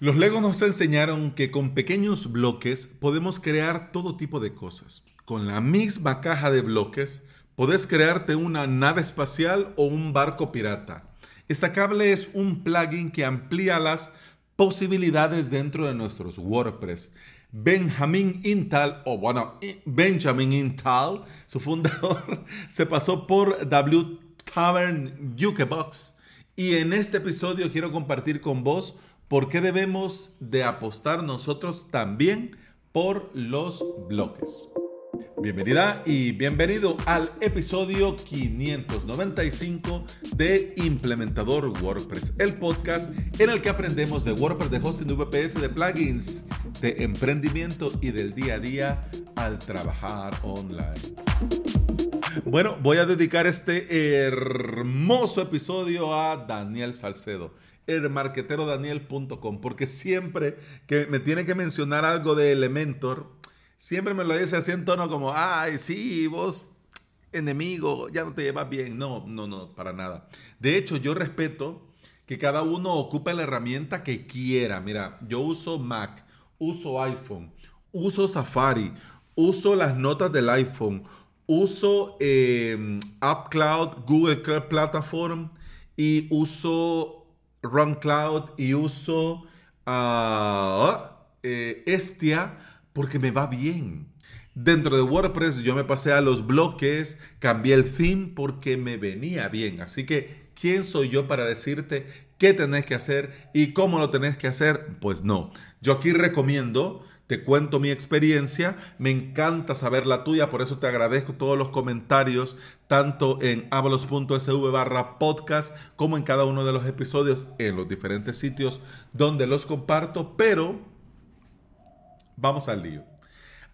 Los Legos nos enseñaron que con pequeños bloques podemos crear todo tipo de cosas. Con la misma caja de bloques puedes crearte una nave espacial o un barco pirata. cable es un plugin que amplía las posibilidades dentro de nuestros WordPress. Benjamin Intal, o bueno, Benjamin Intal, su fundador, se pasó por W Tavern Ukebox. Y en este episodio quiero compartir con vos ¿Por qué debemos de apostar nosotros también por los bloques? Bienvenida y bienvenido al episodio 595 de Implementador WordPress, el podcast en el que aprendemos de WordPress, de hosting, de VPS, de plugins, de emprendimiento y del día a día al trabajar online. Bueno, voy a dedicar este hermoso episodio a Daniel Salcedo elmarqueterodaniel.com, porque siempre que me tiene que mencionar algo de Elementor, siempre me lo dice así en tono como, ay, sí, vos enemigo, ya no te llevas bien. No, no, no, para nada. De hecho, yo respeto que cada uno ocupe la herramienta que quiera. Mira, yo uso Mac, uso iPhone, uso Safari, uso las notas del iPhone, uso eh, AppCloud, Google Cloud Platform y uso Run Cloud y uso uh, Estia porque me va bien. Dentro de WordPress yo me pasé a los bloques, cambié el theme porque me venía bien. Así que, ¿quién soy yo para decirte qué tenés que hacer y cómo lo tenés que hacer? Pues no. Yo aquí recomiendo te cuento mi experiencia, me encanta saber la tuya, por eso te agradezco todos los comentarios, tanto en avalos.sv barra podcast como en cada uno de los episodios en los diferentes sitios donde los comparto, pero vamos al lío.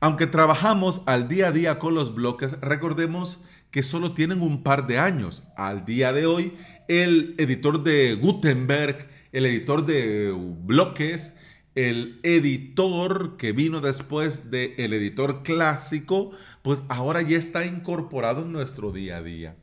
Aunque trabajamos al día a día con los bloques, recordemos que solo tienen un par de años. Al día de hoy, el editor de Gutenberg, el editor de bloques, el editor que vino después del editor clásico, pues ahora ya está incorporado en nuestro día a día.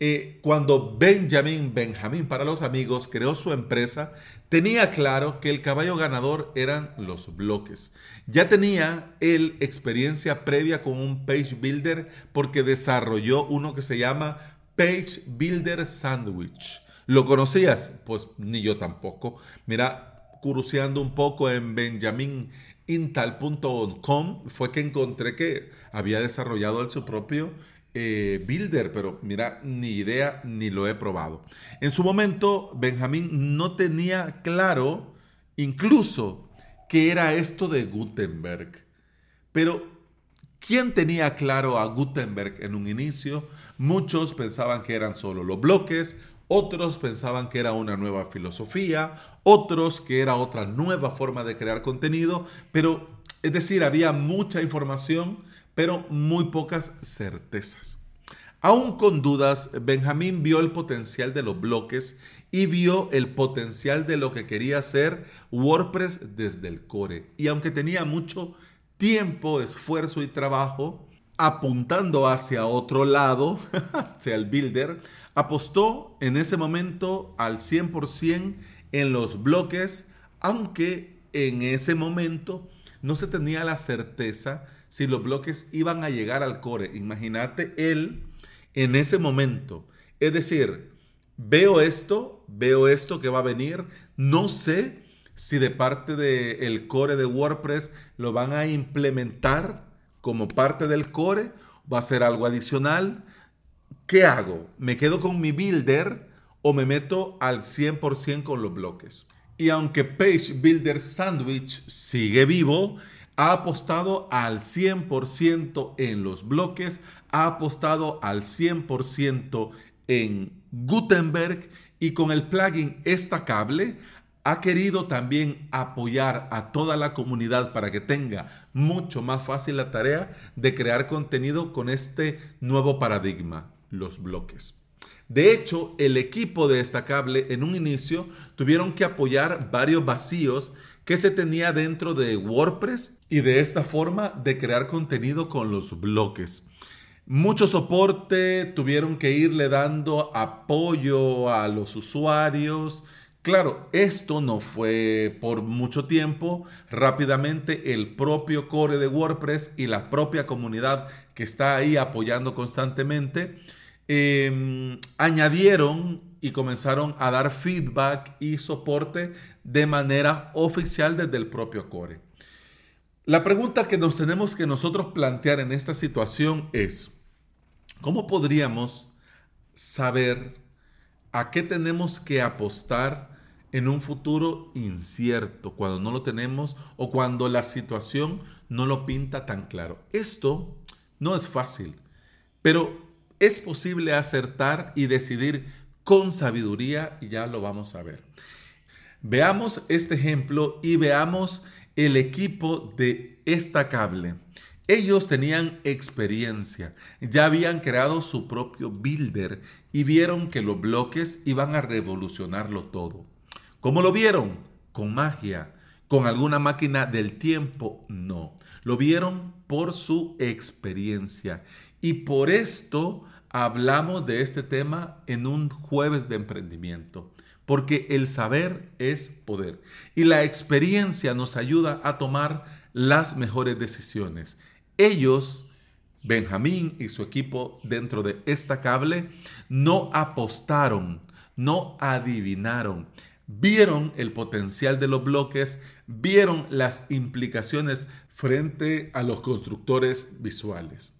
Eh, cuando Benjamin, Benjamin para los amigos, creó su empresa, tenía claro que el caballo ganador eran los bloques. Ya tenía él experiencia previa con un page builder porque desarrolló uno que se llama Page Builder Sandwich. ¿Lo conocías? Pues ni yo tampoco. Mira, curioseando un poco en benjaminintal.com fue que encontré que había desarrollado su propio eh, builder, pero mira, ni idea ni lo he probado. En su momento, Benjamín no tenía claro incluso qué era esto de Gutenberg. Pero, ¿quién tenía claro a Gutenberg en un inicio? Muchos pensaban que eran solo los bloques, otros pensaban que era una nueva filosofía, otros que era otra nueva forma de crear contenido, pero es decir, había mucha información, pero muy pocas certezas. Aún con dudas, Benjamín vio el potencial de los bloques y vio el potencial de lo que quería hacer WordPress desde el core. Y aunque tenía mucho tiempo, esfuerzo y trabajo, apuntando hacia otro lado, hacia el builder, apostó en ese momento al 100% en los bloques, aunque en ese momento no se tenía la certeza si los bloques iban a llegar al core. Imagínate él en ese momento. Es decir, veo esto, veo esto que va a venir, no sé si de parte del core de WordPress lo van a implementar como parte del core, va a ser algo adicional. ¿Qué hago? ¿Me quedo con mi builder o me meto al 100% con los bloques? Y aunque Page Builder Sandwich sigue vivo, ha apostado al 100% en los bloques, ha apostado al 100% en Gutenberg y con el plugin Estacable ha querido también apoyar a toda la comunidad para que tenga mucho más fácil la tarea de crear contenido con este nuevo paradigma, los bloques. De hecho, el equipo de Destacable en un inicio tuvieron que apoyar varios vacíos que se tenía dentro de WordPress y de esta forma de crear contenido con los bloques. Mucho soporte, tuvieron que irle dando apoyo a los usuarios, Claro, esto no fue por mucho tiempo. Rápidamente el propio core de WordPress y la propia comunidad que está ahí apoyando constantemente em, añadieron y comenzaron a dar feedback y soporte de manera oficial desde el propio core. La pregunta que nos tenemos que nosotros plantear en esta situación es, ¿cómo podríamos saber a qué tenemos que apostar en un futuro incierto, cuando no lo tenemos o cuando la situación no lo pinta tan claro. Esto no es fácil, pero es posible acertar y decidir con sabiduría ya lo vamos a ver. Veamos este ejemplo y veamos el equipo de esta cable. Ellos tenían experiencia, ya habían creado su propio builder y vieron que los bloques iban a revolucionarlo todo. ¿Cómo lo vieron? Con magia. ¿Con alguna máquina del tiempo? No. Lo vieron por su experiencia. Y por esto hablamos de este tema en un jueves de emprendimiento. Porque el saber es poder. Y la experiencia nos ayuda a tomar las mejores decisiones. Ellos, Benjamín y su equipo dentro de esta cable, no apostaron, no adivinaron, vieron el potencial de los bloques, vieron las implicaciones frente a los constructores visuales.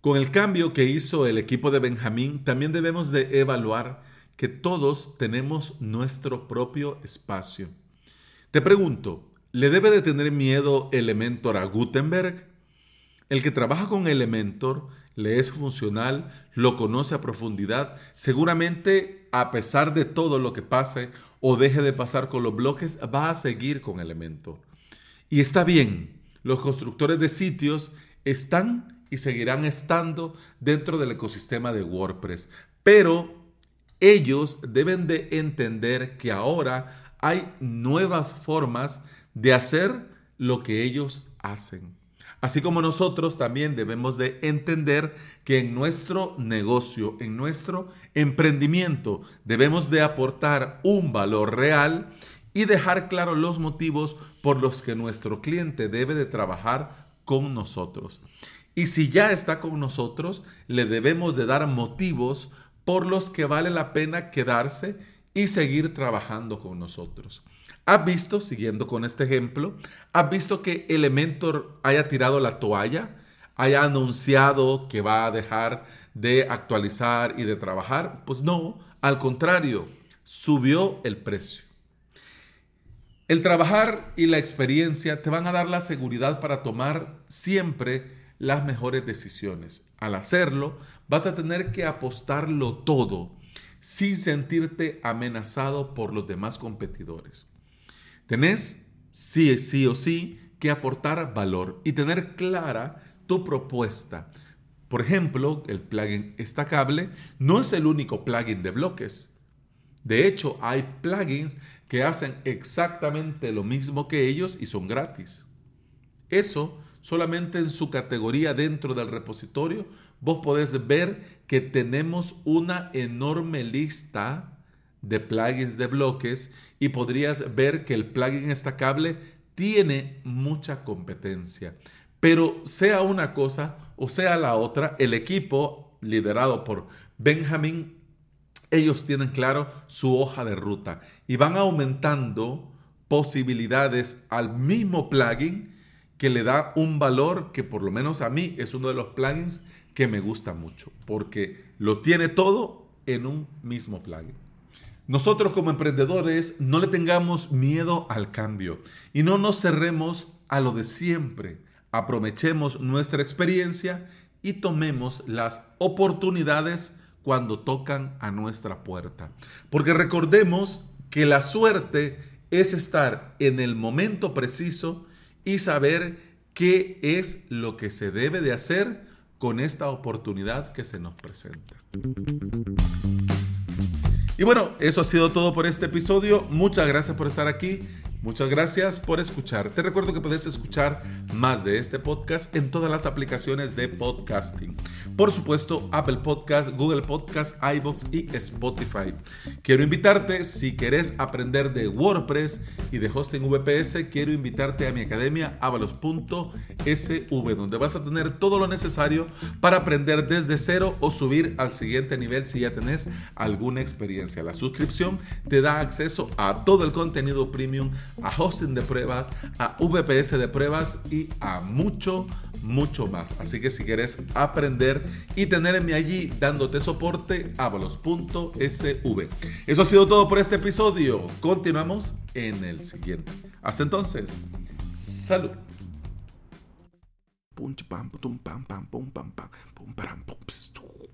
Con el cambio que hizo el equipo de Benjamín, también debemos de evaluar que todos tenemos nuestro propio espacio. Te pregunto, ¿le debe de tener miedo Elementor a Gutenberg? El que trabaja con Elementor le es funcional, lo conoce a profundidad, seguramente a pesar de todo lo que pase o deje de pasar con los bloques, va a seguir con Elementor. Y está bien, los constructores de sitios están y seguirán estando dentro del ecosistema de WordPress, pero ellos deben de entender que ahora hay nuevas formas de hacer lo que ellos hacen. Así como nosotros también debemos de entender que en nuestro negocio, en nuestro emprendimiento, debemos de aportar un valor real y dejar claros los motivos por los que nuestro cliente debe de trabajar con nosotros. Y si ya está con nosotros, le debemos de dar motivos por los que vale la pena quedarse y seguir trabajando con nosotros. ¿Has visto, siguiendo con este ejemplo, has visto que Elementor haya tirado la toalla, haya anunciado que va a dejar de actualizar y de trabajar? Pues no, al contrario, subió el precio. El trabajar y la experiencia te van a dar la seguridad para tomar siempre las mejores decisiones. Al hacerlo, vas a tener que apostarlo todo sin sentirte amenazado por los demás competidores. Tenés, sí, sí o sí, que aportar valor y tener clara tu propuesta. Por ejemplo, el plugin Estacable no es el único plugin de bloques. De hecho, hay plugins que hacen exactamente lo mismo que ellos y son gratis. Eso solamente en su categoría dentro del repositorio, vos podés ver que tenemos una enorme lista de plugins de bloques y podrías ver que el plugin estacable tiene mucha competencia. Pero sea una cosa o sea la otra, el equipo liderado por Benjamin, ellos tienen claro su hoja de ruta y van aumentando posibilidades al mismo plugin que le da un valor que por lo menos a mí es uno de los plugins que me gusta mucho, porque lo tiene todo en un mismo plugin. Nosotros como emprendedores no le tengamos miedo al cambio y no nos cerremos a lo de siempre. Aprovechemos nuestra experiencia y tomemos las oportunidades cuando tocan a nuestra puerta. Porque recordemos que la suerte es estar en el momento preciso y saber qué es lo que se debe de hacer con esta oportunidad que se nos presenta. Y bueno, eso ha sido todo por este episodio. Muchas gracias por estar aquí Muchas gracias por escuchar. Te recuerdo que puedes escuchar más de este podcast en todas las aplicaciones de podcasting. Por supuesto, Apple Podcast, Google Podcast, iBox y Spotify. Quiero invitarte, si querés aprender de WordPress y de hosting VPS, quiero invitarte a mi academia avalos.sv, donde vas a tener todo lo necesario para aprender desde cero o subir al siguiente nivel si ya tenés alguna experiencia. La suscripción te da acceso a todo el contenido premium a hosting de pruebas, a VPS de pruebas y a mucho, mucho más. Así que si quieres aprender y tenerme allí dándote soporte, avalos.sv. Eso ha sido todo por este episodio. Continuamos en el siguiente. Hasta entonces, salud. pam pam pam pam pam pam pam